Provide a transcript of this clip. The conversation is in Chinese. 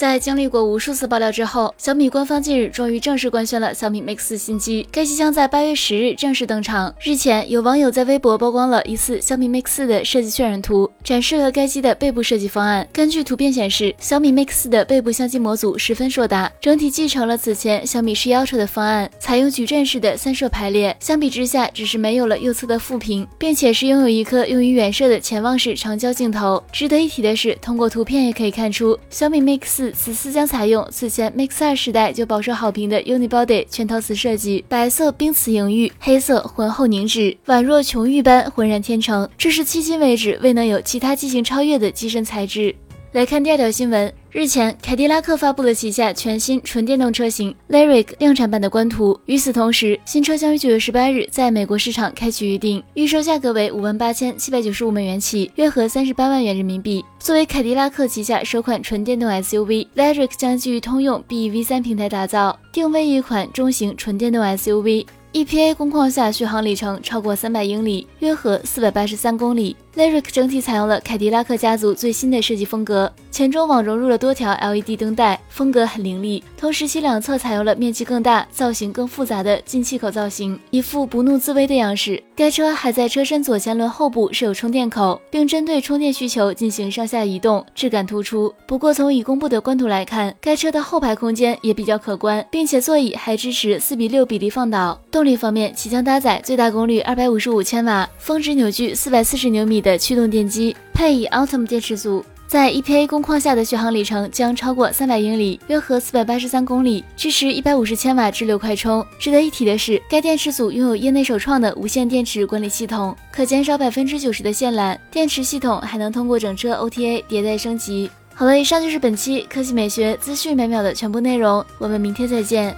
在经历过无数次爆料之后，小米官方近日终于正式官宣了小米 Mix 新机，该机将在八月十日正式登场。日前，有网友在微博曝光了一次小米 Mix 的设计渲染图，展示了该机的背部设计方案。根据图片显示，小米 Mix 的背部相机模组十分硕大，整体继承了此前小米十 Ultra 的方案，采用矩阵式的三摄排列。相比之下，只是没有了右侧的副屏，并且是拥有一颗用于远摄的潜望式长焦镜头。值得一提的是，通过图片也可以看出，小米 Mix。此次将采用此前 Mix 2时代就饱受好评的 Unibody 全陶瓷设计，白色冰瓷莹玉，黑色浑厚凝脂，宛若琼玉般浑然天成，这是迄今为止未能有其他机型超越的机身材质。来看第二条新闻。日前，凯迪拉克发布了旗下全新纯电动车型 Lyric 量产版的官图。与此同时，新车将于九月十八日在美国市场开启预定，预售价格为五万八千七百九十五美元起，约合三十八万元人民币。作为凯迪拉克旗下首款纯电动 SUV，Lyric 将基于通用 BEV3 平台打造，定位一款中型纯电动 SUV。EPA 工况下续航里程超过三百英里，约合四百八十三公里。Lyric 整体采用了凯迪拉克家族最新的设计风格，前中网融入了多条 LED 灯带，风格很凌厉。同时，其两侧采用了面积更大、造型更复杂的进气口造型，一副不怒自威的样式。该车还在车身左前轮后部设有充电口，并针对充电需求进行上下移动，质感突出。不过，从已公布的官图来看，该车的后排空间也比较可观，并且座椅还支持四比六比例放倒。动力方面，其将搭载最大功率二百五十五千瓦、峰值扭矩四百四十牛米。的驱动电机配以 Ultium 电池组，在 EPA 工况下的续航里程将超过三百英里，约合四百八十三公里，支持一百五十千瓦直流快充。值得一提的是，该电池组拥有业内首创的无线电池管理系统，可减少百分之九十的线缆。电池系统还能通过整车 OTA 迭代升级。好了，以上就是本期科技美学资讯每秒的全部内容，我们明天再见。